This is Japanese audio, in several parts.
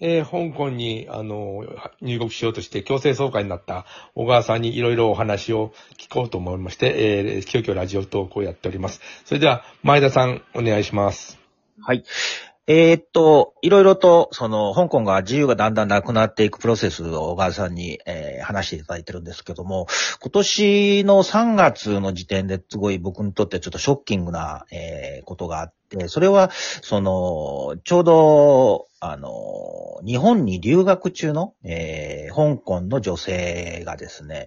えー香港に、あの、入国しようとして強制送還になった小川さんにいろいろお話を聞こうと思いまして、えー急遽ラジオ投稿をやっております。それでは、前田さん、お願いします。はい。えーっと、いろいろと、その、香港が自由がだんだんなくなっていくプロセスを小川さんに、えー話していただいてるんですけども、今年の3月の時点ですごい僕にとってちょっとショッキングな、えーことがあって、それは、その、ちょうど、あの、日本に留学中の、えー香港の女性がですね、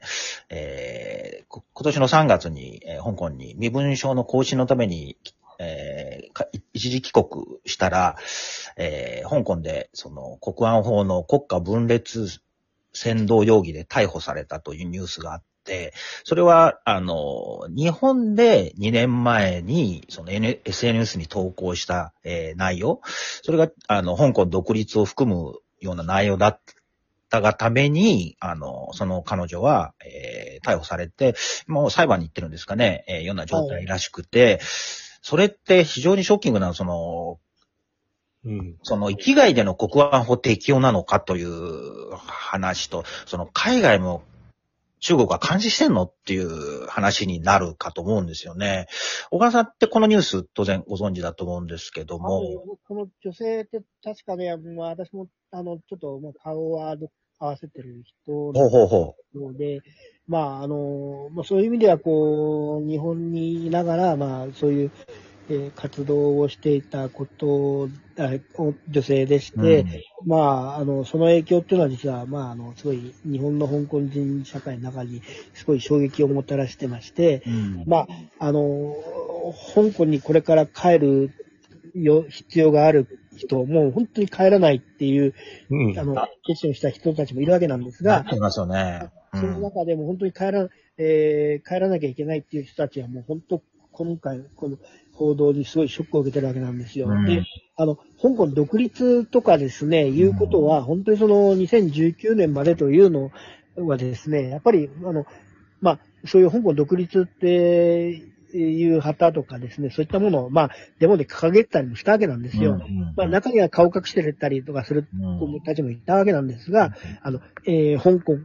えー今年の3月に、えー香港に身分証の更新のために、えー一時帰国したら、えー香港で、その、国安法の国家分裂扇動容疑で逮捕されたというニュースがあって、それは、あの、日本で2年前に、その、N、SNS に投稿した、えー内容、それが、あの、香港独立を含むような内容だったがために、あの、その彼女は、えー逮捕されて、もう裁判に行ってるんですかね、えーような状態らしくて、それって非常にショッキングな、その、うん。その、域外での国安法適用なのかという話と、その、海外も中国は監視してんのっていう話になるかと思うんですよね。小川さんってこのニュース当然ご存知だと思うんですけどあも、のこの女性って確かね、まあ、私も、あの、ちょっと、まあ、顔は合わせてる人ほうほうほなので、まあ、あの、まあ、そういう意味では、こう、日本にいながら、まあ、そういう、えー活動をしていたこと、あお女性でしう。て、うんまあ、あの、その影響っていうのは実は、まあ、あの、すごい、日本の香港人社会の中に、すごい衝撃をもたらしてまして、うんまあ、あの、香港にこれから帰るよ必要がある人、もう本当に帰らないっていう、うん。あの、決心をした人たちもいるわけなんですがなって、ますよね。うそのん中でも本当に帰ら、えー帰らなきゃいけないっていう人たちはもう本当、今回、この報道にすごいショックを受けてるわけなんですよ。うんで、あの、香港独立とかですね、いうことは、本当にその2019年までというのはですね、やっぱり、あの、まあ、そういう香港独立っていう旗とかですね、そういったものを、まあ、デモで掲げてたりもしたわけなんですよ。うんまあ、中には顔隠してたりとかするうん子たちもいたわけなんですが、あの、えー香港、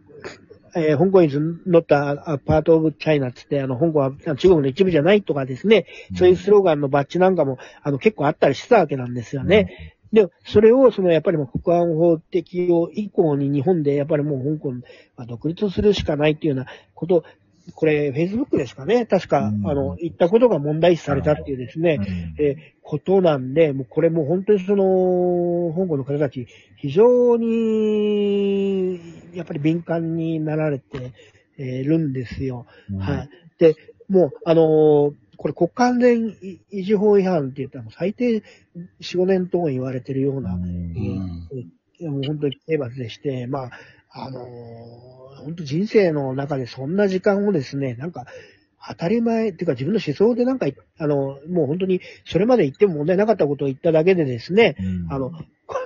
えー香港 is not a, a part of China つって、あの、香港は中国の一部じゃないとかですね、そういうスローガンのバッジなんかも、あの、結構あったりしてたわけなんですよね。で、それを、その、やっぱりもう国安法適用以降に日本で、やっぱりもう香港は独立するしかないっていうようなこと、これ、Facebook ですかね。確か、うん。あの、言ったことが問題視されたっていうですね、うん。えーことなんで、もうこれもう本当にその、香港の方たち、非常に、やっぱり敏感になられてえーるんですよ。うん。はい。で、もう、あのーこれ国家安全維持法違反って言ったらもう最低4、5年とも言われてるような、うん。う本当に刑罰でして、まあ、あのー本当人生の中でそんな時間をですね、なんか、当たり前、っていうか自分の思想でなんか、あの、もう本当にそれまで言っても問題なかったことを言っただけでですね、うんあの、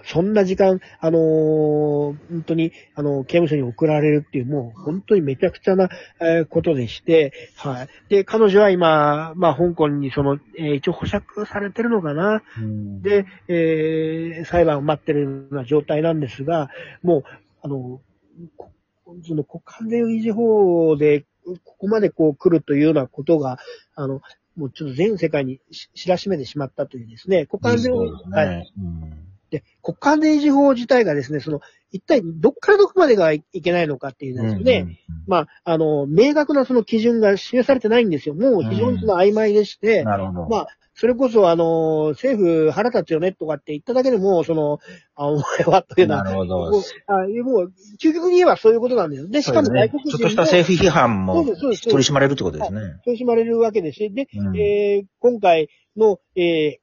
そんな時間、あのー本当に、あの、刑務所に送られるっていう、もう本当にめちゃくちゃな、えーことでして、はい。で、彼女は今、まあ、香港にその、えー一応保釈されてるのかな。うんで、えー裁判を待ってるような状態なんですが、もう、あの、こその国家安全維持法で、ここまでこう来るというようなことが、あの、もうちょっと全世界に知らしめてしまったというですね、国家安全、ねはい。うんで、国家安全維持法自体がですね、その、一体どっからどこまでがいけないのかっていうんですよね。まあ、あの、明確なその基準が示されてないんですよ。もう非常にその曖昧でして、なるほど。まあ、それこそ、あの、政府腹立つよねとかって言っただけでも、その、あ、お前はというような、なるほど。もうあもう、究極に言えばそういうことなんですよ。で、しかも外国人ちょっとした政府批判も取り締まれるってことですね。取り締まれるわけですし、で、うんえー今回の、えー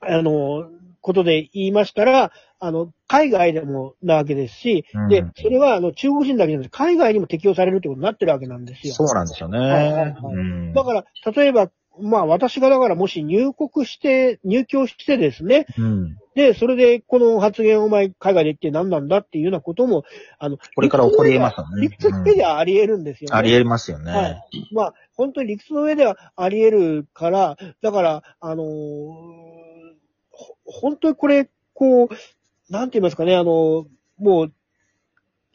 あの、ことで言いましたら、あの、海外でもなわけですし、うんで、それは、あの、中国人だけじゃなくて、海外にも適用されるってことになってるわけなんですよ。そうなんですよね。はいはいはいうんだから、例えば、まあ、私がだからもし入国して、入居してですね、うんで、それでこの発言をお前海外で言って何なんだっていうようなことも、あの、これから起こり得ますよね理屈の上ではあり得るんですよね。あり得ますよね。はい。まあ、本当に理屈の上ではあり得るから、だから、あのーほ本当にこれ、こう、なんて言いますかね、あの、もう、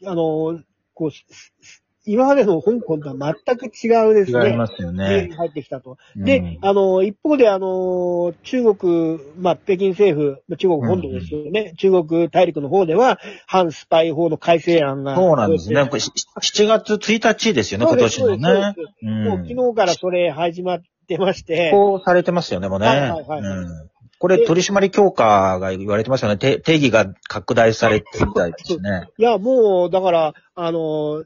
あの、こう、今までの香港とは全く違うですね。違いますよ家ねに。入ってきたと。うんで、あの、一方で、あの、中国、まあ、北京政府、まあ中国本土ですよね。中国大陸の方では、反スパイ法の改正案が。そうなんですね。これし7月1日ですよね、今年のね。うんもう昨日からそれ始まってまして。こうされてますよね、もうね。はいはいはいうんこれ取締り強化が言われてますよね。て定義が拡大されてるみたいですね。いや、もう、だから、あの、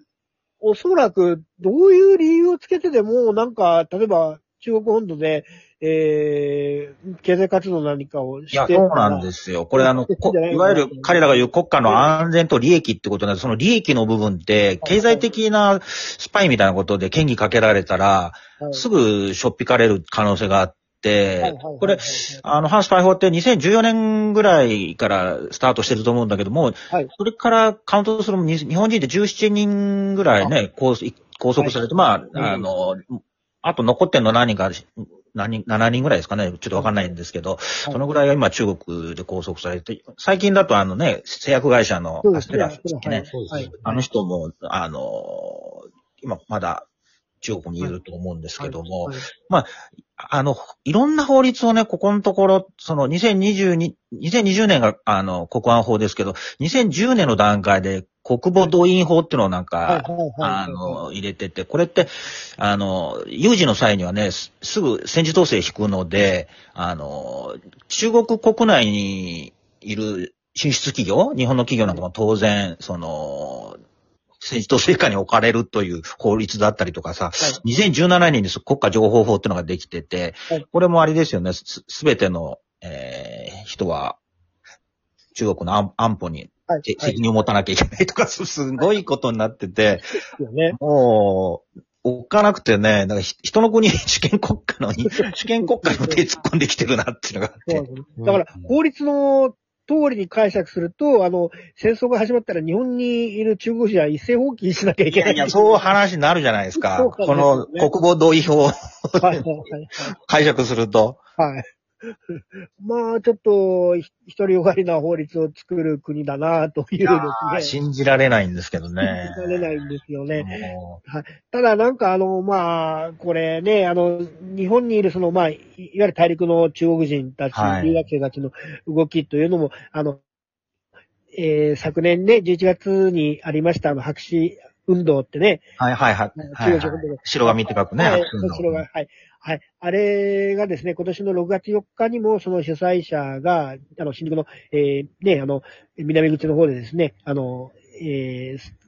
おそらく、どういう理由をつけてでも、なんか、例えば、中国本土で、えー、経済活動何かをして。いや、そうなんですすよ。これあの、こいわゆる彼らが言う国家の安全と利益ってことなんで、その利益の部分って、経済的なスパイみたいなことで権利かけられたら、はいすぐしょっぴかれる可能性があっはいはいてはい、これ、あの、反スパイ法って2014年ぐらいからスタートしてると思うんだけども、はい。それからカウントする日本人で17人ぐらいね、拘束されて、まあ、はいあの、あと残ってんの何人か、何人、7人ぐらいですかね、ちょっとわかんないんですけど、そのぐらいが今中国で拘束されて、最近だとあのね、製薬会社のアステラスね。あの人も、あの、今まだ中国にいると思うんですけども、はいあの、いろんな法律をね、ここのところ、その2022、2020年が、あの、国安法ですけど、2010年の段階で国母動員法っていうのをなんか、あの、入れてて、これって、あの、有事の際にはね、すすぐ戦時統制引くので、あの、中国国内にいる進出企業、日本の企業なんかも当然、その、政治統制下に置かれるという法律だったりとかさ、はい。2017年に国家情報法っていうのができてて、はい。これもあれですよね、すすべての、えー人は、中国の安安保に責任を持たなきゃいけないとか、すすごいことになってて。もう、おっかなくてね、なんかひ人の国、主権国家のに、主権国家にも手突っ込んできてるなっていうのがあって。だから、法律の通りに解釈すると、あの、戦争が始まったら日本にいる中国人は一斉放棄しなきゃいけない。いやいや、そう話になるじゃないですか。そうかこの国防同意法を 解釈すると。はい。まあ、ちょっと、ひ独りよがりな法律を作る国だな、というですね。信じられないんですけどね。信じられないんですよね。もただなんかあの、まあ、これね、あの、日本にいるその、まあ、いいわゆる大陸の中国人たち、はい留学生たちの動きというのも、あの、えー昨年ね、11月にありましたあの、白紙運動ってね、うはいはいはい。はいはい白紙って書くね。はい、白紙の白が、はい。はい。あれがですね、今年の6月4日にも、その主催者が、あの、新宿の、えーね、あの、南口の方でですね、あの、えー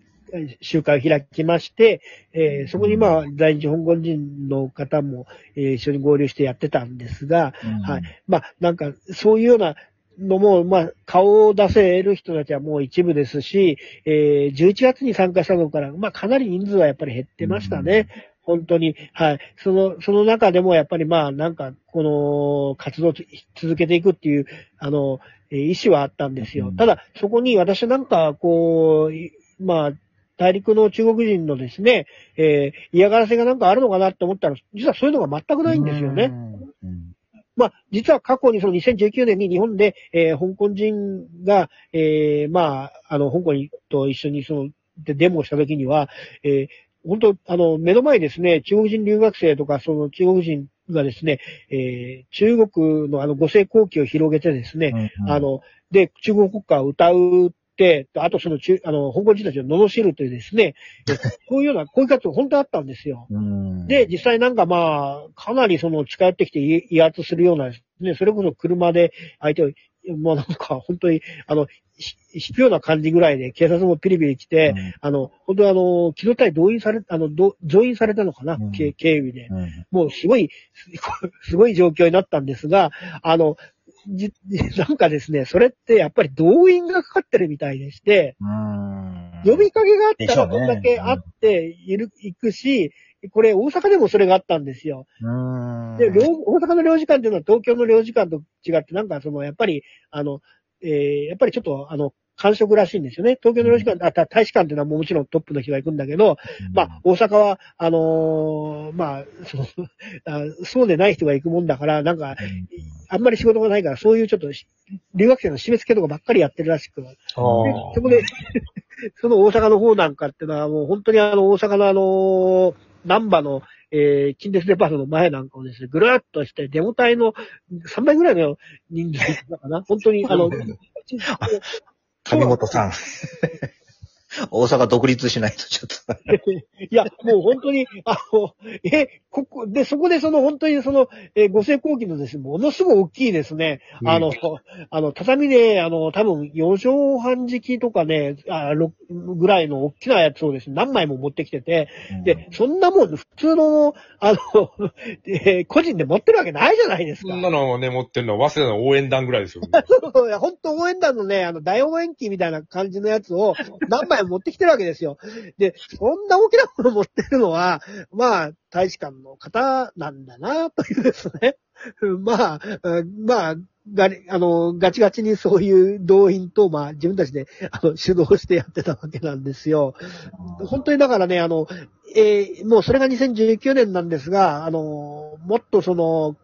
集会を開きまして、えーそこにまあ、在日香港人の方も、えー一緒に合流してやってたんですが、うんはい。まあ、なんか、そういうようなのも、まあ、顔を出せる人たちはもう一部ですし、えー11月に参加したのから、まあ、かなり人数はやっぱり減ってましたね。本当に。はい。その、その中でもやっぱりまあ、なんか、この、活動続けていくっていう、あの、えー意思はあったんですよ。うんただ、そこに私なんか、こう、いまあ、大陸の中国人のですね、えー嫌がらせがなんかあるのかなって思ったら、実はそういうのが全くないんですよね。。うんまあ、実は過去にその2019年に日本で、えー香港人が、えーまあ、あの、香港と一緒にその、でデモをした時には、えー本当、あの、目の前にですね、中国人留学生とか、その中国人がですね、えー中国のあの、五世国旗を広げてですね、うん。あ、の、で、中国国歌を歌うあとその中、あの、香港人たちを罵るというですね、えそういうような、こういう活動本当あったんですよ。うんで、、実際なんかまあ、かなりその近寄ってきて威威圧するようなね、それこそ車で相手を、もうなんか本当に、あの、ひ引くような感じぐらいで警察もピリピリ来て、あの、本当にあの、機動隊動員され、あの、ど増員されたのかな、うん警警備で。うんうんもうすごい、すすごい状況になったんですが、あの、じ、なんかですね、それってやっぱり動員がかかってるみたいでして、うん。呼びかけがあったらこんだけあっている、行くし、これ大阪でもそれがあったんですよ。うん。で、領大阪の領事館っていうのは東京の領事館と違って、なんかその、やっぱり、あの、えーやっぱりちょっと、あの、感触らしいんですよね。東京の領事館、あ、た大使館っていうのはもちろんトップの人が行くんだけど、まあ、大阪は、あのーまあ、そのあそうでない人が行くもんだから、なんか、あんまり仕事がないから、そういうちょっとし、留学生の締め付けとかばっかりやってるらしく、そこで、その大阪の方なんかっていうのは、もう本当にあの、大阪のあの、南波の、えー、近鉄デパートの前なんかをですね、ぐるーっとして、デモ隊の3倍ぐらいの人数だかな。本当に、あの、上本さん。大阪独立しないとちょっと。いや、もう本当に、あの、え、ここ、で、そこでその本当にその、えー、五世後期のですね、ものすごい大きいですね、うんあの、あの、畳で、あの、多分、4畳半敷とかね、あ6ぐらいの大きなやつをですね、何枚も持ってきてて、で、そんなもん、普通の、あの、えー個人で持ってるわけないじゃないですか。そんなのをね、持ってるのは、早稲田の応援団ぐらいですよ。そういや、本当応援団のね、あの、大応援機みたいな感じのやつを何枚も持ってきてるわけですよ。で、そんな大きなもの持ってるのは、まあ、大使館の方なんだな、というですね。まあ、まあ、がり、あの、ガチガチにそういう動員と、まあ、自分たちで、あの、主導してやってたわけなんですよ。本当にだからね、あの、えーもうそれが2019年なんですが、あの、もっとその、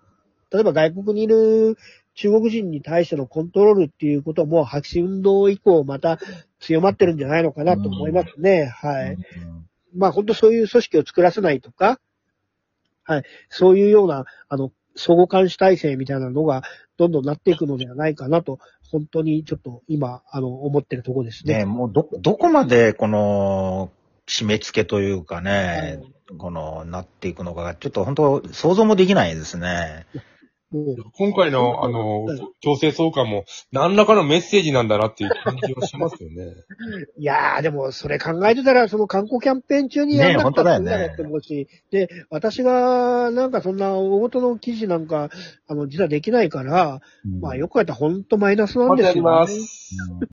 例えば外国にいる中国人に対してのコントロールっていうことも、白紙運動以降また強まってるんじゃないのかなと思いますね。はい。まあ本当そういう組織を作らせないとか、はい。そういうような、あの、相互監視体制みたいなのがどんどんなっていくのではないかなと、本当にちょっと今、あの、思ってるところですね。ねもうど、どこまでこの、締め付けというかね、この、なっていくのかが、ちょっと本当想像もできないですね。今回の、あのはい、強制送還も、何らかのメッセージなんだなっていう感じはしますよね。いやー、でも、それ考えてたら、その観光キャンペーン中にやんなかったらいいんだろうって思うし、で、私が、なんかそんな大事の記事なんか、あの、実はできないから、まあよくやったら本当マイナスなんですよ、ね。またやります。うん